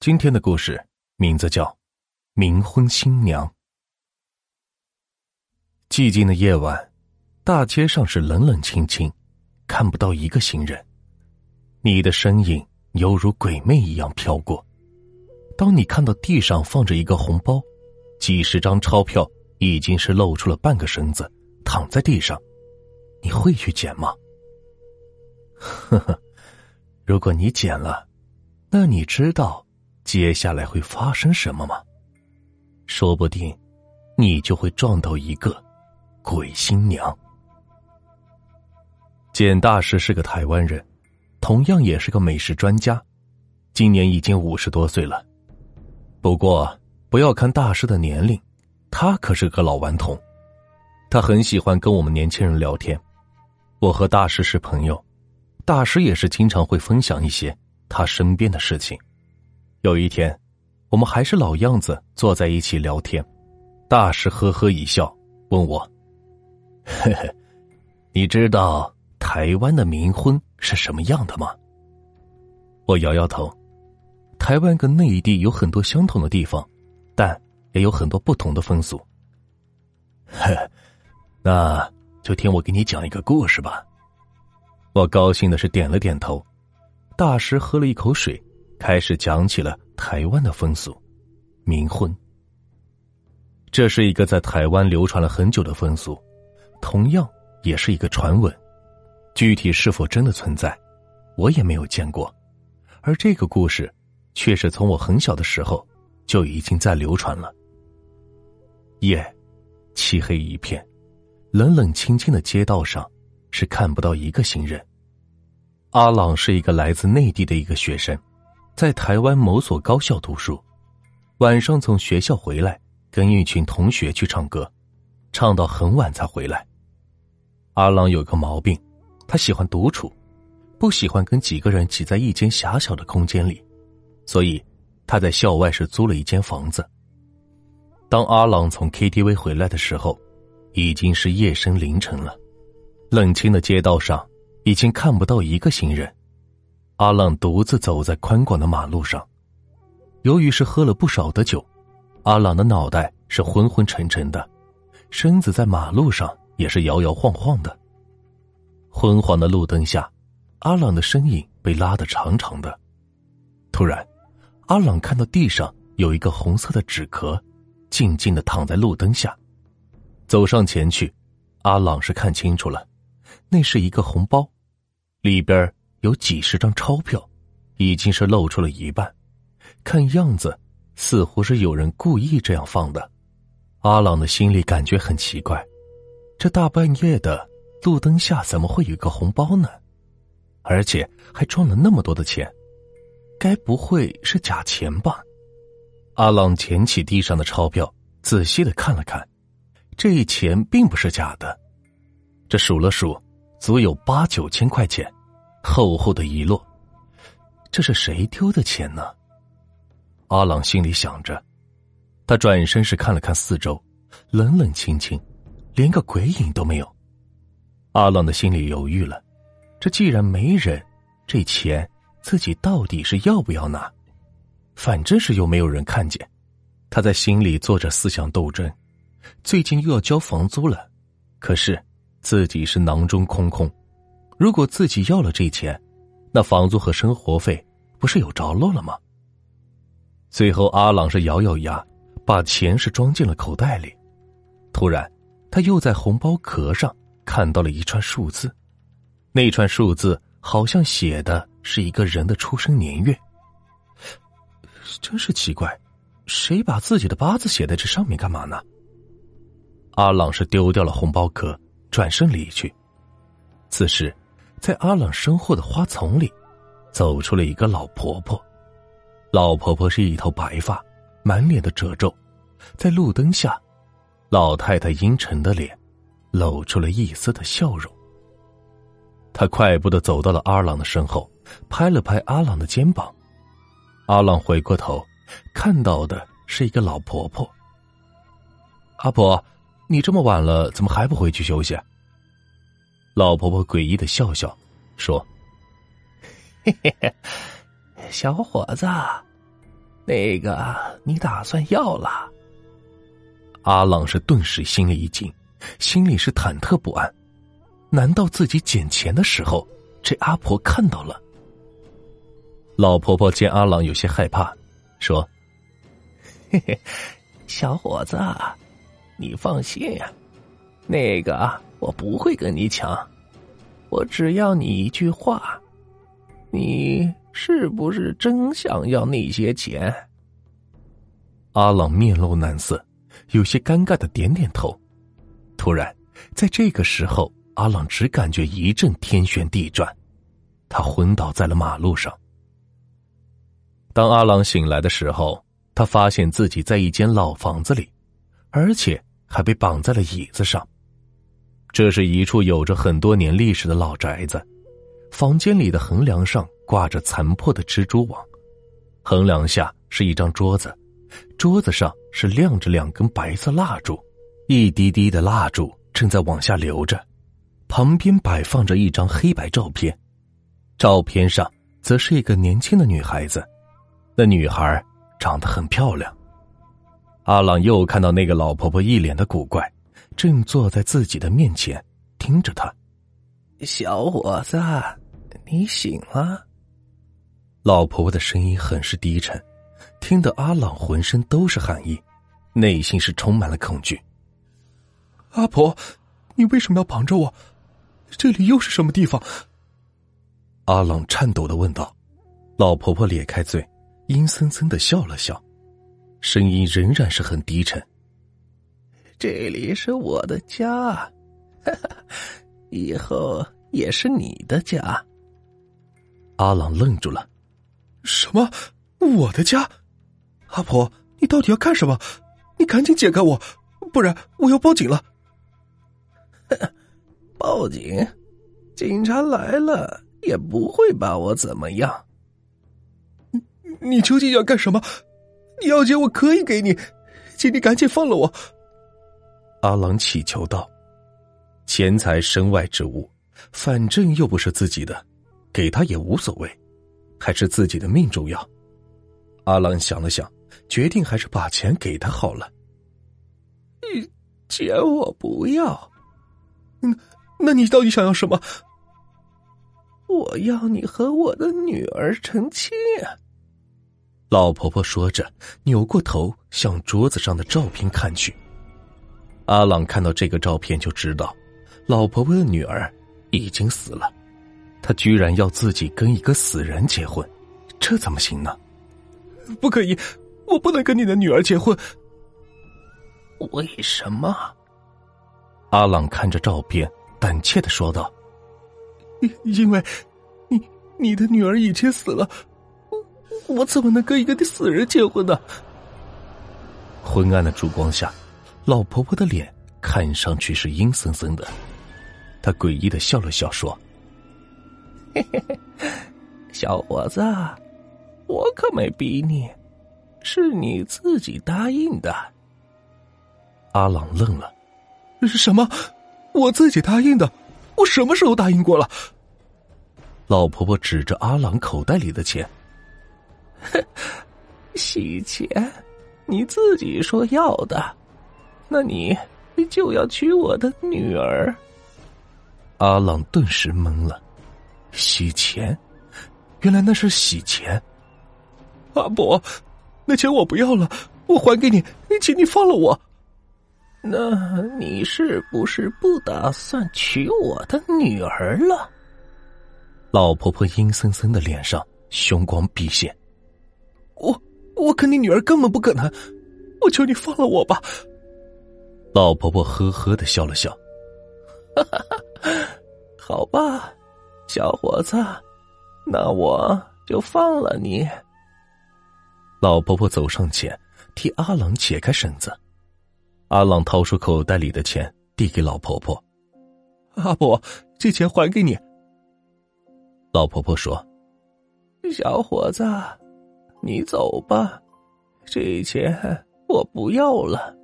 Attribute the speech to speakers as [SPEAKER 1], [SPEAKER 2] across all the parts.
[SPEAKER 1] 今天的故事名字叫《冥婚新娘》。寂静的夜晚，大街上是冷冷清清，看不到一个行人。你的身影犹如鬼魅一样飘过。当你看到地上放着一个红包，几十张钞票已经是露出了半个身子，躺在地上，你会去捡吗？呵呵，如果你捡了，那你知道？接下来会发生什么吗？说不定，你就会撞到一个鬼新娘。简大师是个台湾人，同样也是个美食专家，今年已经五十多岁了。不过，不要看大师的年龄，他可是个老顽童。他很喜欢跟我们年轻人聊天。我和大师是朋友，大师也是经常会分享一些他身边的事情。有一天，我们还是老样子坐在一起聊天。大师呵呵一笑，问我：“嘿嘿，你知道台湾的冥婚是什么样的吗？”我摇摇头。台湾跟内地有很多相同的地方，但也有很多不同的风俗。呵，那就听我给你讲一个故事吧。我高兴的是点了点头。大师喝了一口水。开始讲起了台湾的风俗，冥婚。这是一个在台湾流传了很久的风俗，同样也是一个传闻。具体是否真的存在，我也没有见过。而这个故事，却是从我很小的时候就已经在流传了。夜，漆黑一片，冷冷清清的街道上，是看不到一个行人。阿朗是一个来自内地的一个学生。在台湾某所高校读书，晚上从学校回来，跟一群同学去唱歌，唱到很晚才回来。阿朗有个毛病，他喜欢独处，不喜欢跟几个人挤在一间狭小的空间里，所以他在校外是租了一间房子。当阿朗从 KTV 回来的时候，已经是夜深凌晨了，冷清的街道上已经看不到一个行人。阿浪独自走在宽广的马路上，由于是喝了不少的酒，阿朗的脑袋是昏昏沉沉的，身子在马路上也是摇摇晃晃的。昏黄的路灯下，阿朗的身影被拉得长长的。突然，阿朗看到地上有一个红色的纸壳，静静的躺在路灯下。走上前去，阿朗是看清楚了，那是一个红包，里边。有几十张钞票，已经是露出了一半，看样子似乎是有人故意这样放的。阿朗的心里感觉很奇怪，这大半夜的路灯下怎么会有个红包呢？而且还装了那么多的钱，该不会是假钱吧？阿朗捡起地上的钞票，仔细的看了看，这一钱并不是假的，这数了数，足有八九千块钱。厚厚的一摞，这是谁丢的钱呢？阿朗心里想着，他转身是看了看四周，冷冷清清，连个鬼影都没有。阿朗的心里犹豫了，这既然没人，这钱自己到底是要不要拿？反正是又没有人看见，他在心里做着思想斗争。最近又要交房租了，可是自己是囊中空空。如果自己要了这钱，那房租和生活费不是有着落了吗？最后，阿朗是咬咬牙，把钱是装进了口袋里。突然，他又在红包壳上看到了一串数字，那串数字好像写的是一个人的出生年月。真是奇怪，谁把自己的八字写在这上面干嘛呢？阿朗是丢掉了红包壳，转身离去。此时。在阿朗身后的花丛里，走出了一个老婆婆。老婆婆是一头白发，满脸的褶皱，在路灯下，老太太阴沉的脸露出了一丝的笑容。她快步的走到了阿朗的身后，拍了拍阿朗的肩膀。阿朗回过头，看到的是一个老婆婆。阿婆，你这么晚了，怎么还不回去休息？老婆婆诡异的笑笑，说：“
[SPEAKER 2] 嘿嘿嘿，小伙子，那个你打算要了？
[SPEAKER 1] 阿朗是顿时心里一惊，心里是忐忑不安。难道自己捡钱的时候，这阿婆看到了？老婆婆见阿朗有些害怕，说：“
[SPEAKER 2] 嘿嘿，小伙子，你放心呀，那个我不会跟你抢，我只要你一句话，你是不是真想要那些钱？”
[SPEAKER 1] 阿朗面露难色，有些尴尬的点点头。突然，在这个时候。阿朗只感觉一阵天旋地转，他昏倒在了马路上。当阿朗醒来的时候，他发现自己在一间老房子里，而且还被绑在了椅子上。这是一处有着很多年历史的老宅子，房间里的横梁上挂着残破的蜘蛛网，横梁下是一张桌子，桌子上是亮着两根白色蜡烛，一滴滴的蜡烛正在往下流着。旁边摆放着一张黑白照片，照片上则是一个年轻的女孩子，那女孩长得很漂亮。阿朗又看到那个老婆婆一脸的古怪，正坐在自己的面前，听着他：“
[SPEAKER 2] 小伙子，你醒了。”
[SPEAKER 1] 老婆婆的声音很是低沉，听得阿朗浑身都是寒意，内心是充满了恐惧。
[SPEAKER 3] 阿婆，你为什么要绑着我？这里又是什么地方？
[SPEAKER 1] 阿朗颤抖的问道。老婆婆咧开嘴，阴森森的笑了笑，声音仍然是很低沉。
[SPEAKER 2] 这里是我的家，以后也是你的家。
[SPEAKER 1] 阿朗愣住了，
[SPEAKER 3] 什么？我的家？阿婆，你到底要干什么？你赶紧解开我，不然我要报警了。
[SPEAKER 2] 报警，警察来了也不会把我怎么样。
[SPEAKER 3] 你你究竟要干什么？你要钱我可以给你，请你赶紧放了我。
[SPEAKER 1] 阿郎乞求道：“钱财身外之物，反正又不是自己的，给他也无所谓，还是自己的命重要。”阿郎想了想，决定还是把钱给他好了。
[SPEAKER 2] 钱我不要，
[SPEAKER 3] 嗯。那你到底想要什么？
[SPEAKER 2] 我要你和我的女儿成亲。
[SPEAKER 1] 老婆婆说着，扭过头向桌子上的照片看去。阿朗看到这个照片就知道，老婆婆的女儿已经死了。他居然要自己跟一个死人结婚，这怎么行呢？
[SPEAKER 3] 不可以，我不能跟你的女儿结婚。
[SPEAKER 2] 为什么？
[SPEAKER 1] 阿朗看着照片。胆怯的说道：“
[SPEAKER 3] 因为，你你的女儿已经死了，我我怎么能跟一个死人结婚呢？”
[SPEAKER 1] 昏暗的烛光下，老婆婆的脸看上去是阴森森的。她诡异的笑了笑，说：“
[SPEAKER 2] 嘿嘿嘿，小伙子，我可没逼你，是你自己答应的。”
[SPEAKER 1] 阿朗愣了：“
[SPEAKER 3] 什么？”我自己答应的，我什么时候答应过了？
[SPEAKER 1] 老婆婆指着阿朗口袋里的钱，
[SPEAKER 2] 洗钱，你自己说要的，那你就要娶我的女儿。
[SPEAKER 1] 阿朗顿时懵了，洗钱，原来那是洗钱。
[SPEAKER 3] 阿伯，那钱我不要了，我还给你，请你放了我。
[SPEAKER 2] 那你是不是不打算娶我的女儿了？
[SPEAKER 1] 老婆婆阴森森的脸上凶光毕现。
[SPEAKER 3] 我我跟你女儿根本不可能，我求你放了我吧。
[SPEAKER 1] 老婆婆呵呵的笑了笑，
[SPEAKER 2] 哈哈哈，好吧，小伙子，那我就放了你。
[SPEAKER 1] 老婆婆走上前，替阿朗解开绳子。阿朗掏出口袋里的钱，递给老婆婆：“
[SPEAKER 3] 阿婆，这钱还给你。”
[SPEAKER 1] 老婆婆说：“
[SPEAKER 2] 小伙子，你走吧，这钱我不要了。”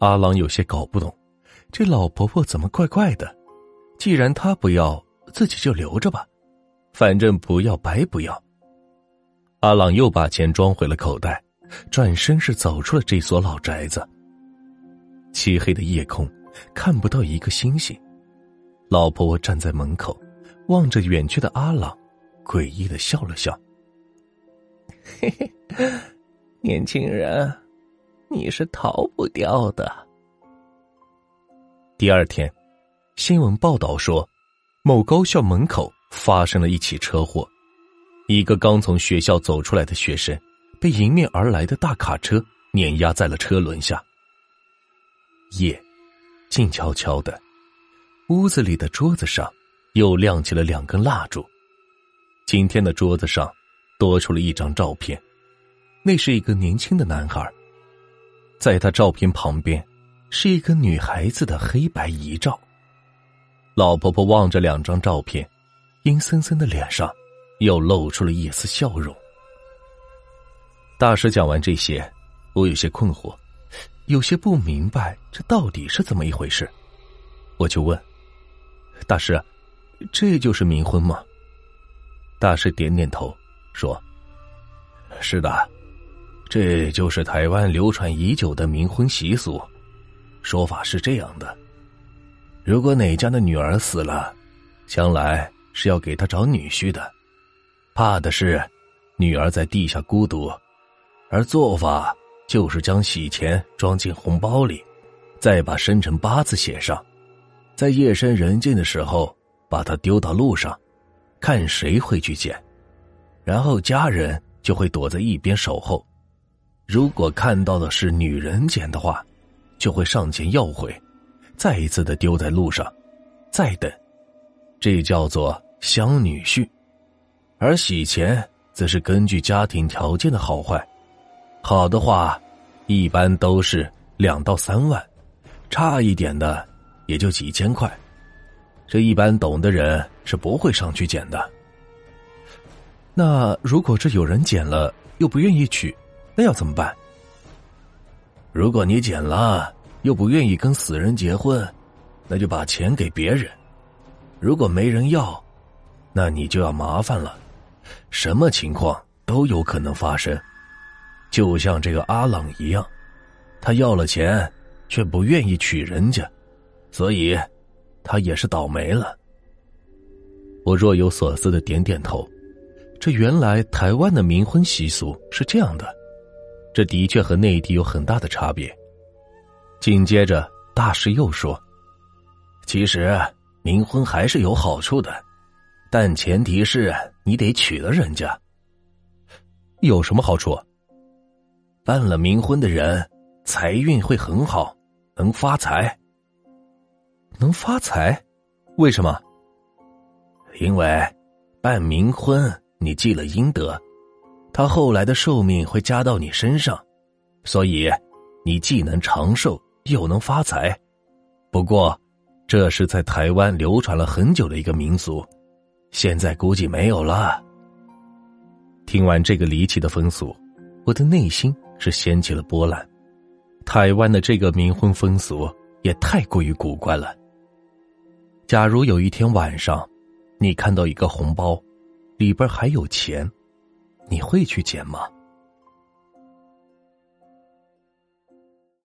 [SPEAKER 1] 阿朗有些搞不懂，这老婆婆怎么怪怪的？既然她不要，自己就留着吧，反正不要白不要。阿朗又把钱装回了口袋，转身是走出了这所老宅子。漆黑的夜空，看不到一个星星。老婆婆站在门口，望着远去的阿朗，诡异的笑了笑：“
[SPEAKER 2] 嘿嘿，年轻人，你是逃不掉的。”
[SPEAKER 1] 第二天，新闻报道说，某高校门口发生了一起车祸，一个刚从学校走出来的学生，被迎面而来的大卡车碾压在了车轮下。夜，静悄悄的，屋子里的桌子上又亮起了两根蜡烛。今天的桌子上多出了一张照片，那是一个年轻的男孩。在他照片旁边，是一个女孩子的黑白遗照。老婆婆望着两张照片，阴森森的脸上又露出了一丝笑容。大师讲完这些，我有些困惑。有些不明白这到底是怎么一回事，我就问大师：“这就是冥婚吗？”大师点点头，说：“是的，这就是台湾流传已久的冥婚习俗。说法是这样的：如果哪家的女儿死了，将来是要给他找女婿的，怕的是女儿在地下孤独，而做法。”就是将喜钱装进红包里，再把生辰八字写上，在夜深人静的时候把它丢到路上，看谁会去捡，然后家人就会躲在一边守候。如果看到的是女人捡的话，就会上前要回，再一次的丢在路上，再等，这叫做相女婿。而洗钱则是根据家庭条件的好坏。好的话，一般都是两到三万，差一点的也就几千块。这一般懂的人是不会上去捡的。那如果这有人捡了又不愿意取，那要怎么办？如果你捡了又不愿意跟死人结婚，那就把钱给别人。如果没人要，那你就要麻烦了。什么情况都有可能发生。就像这个阿朗一样，他要了钱，却不愿意娶人家，所以，他也是倒霉了。我若有所思的点点头，这原来台湾的冥婚习俗是这样的，这的确和内地有很大的差别。紧接着，大师又说：“其实冥婚还是有好处的，但前提是你得娶了人家。有什么好处？”办了冥婚的人，财运会很好，能发财。能发财？为什么？因为办冥婚，你积了阴德，他后来的寿命会加到你身上，所以你既能长寿又能发财。不过，这是在台湾流传了很久的一个民俗，现在估计没有了。听完这个离奇的风俗，我的内心。是掀起了波澜，台湾的这个冥婚风俗也太过于古怪了。假如有一天晚上，你看到一个红包，里边还有钱，你会去捡吗？